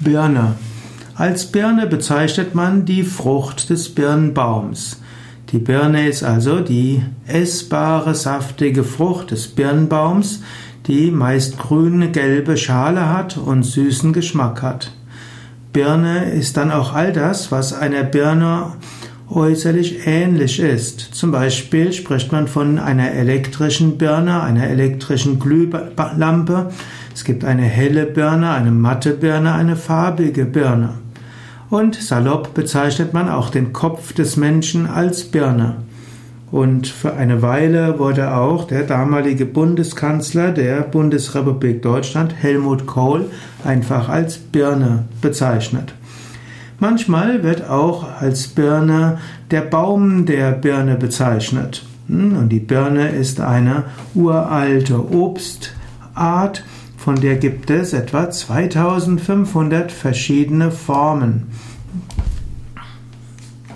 Birne. Als Birne bezeichnet man die Frucht des Birnbaums. Die Birne ist also die essbare, saftige Frucht des Birnbaums, die meist grün-gelbe Schale hat und süßen Geschmack hat. Birne ist dann auch all das, was einer Birne äußerlich ähnlich ist. Zum Beispiel spricht man von einer elektrischen Birne, einer elektrischen Glühlampe. Es gibt eine helle Birne, eine matte Birne, eine farbige Birne. Und salopp bezeichnet man auch den Kopf des Menschen als Birne. Und für eine Weile wurde auch der damalige Bundeskanzler der Bundesrepublik Deutschland, Helmut Kohl, einfach als Birne bezeichnet. Manchmal wird auch als Birne der Baum der Birne bezeichnet. Hm, und die Birne ist eine uralte Obstart, von der gibt es etwa 2500 verschiedene Formen.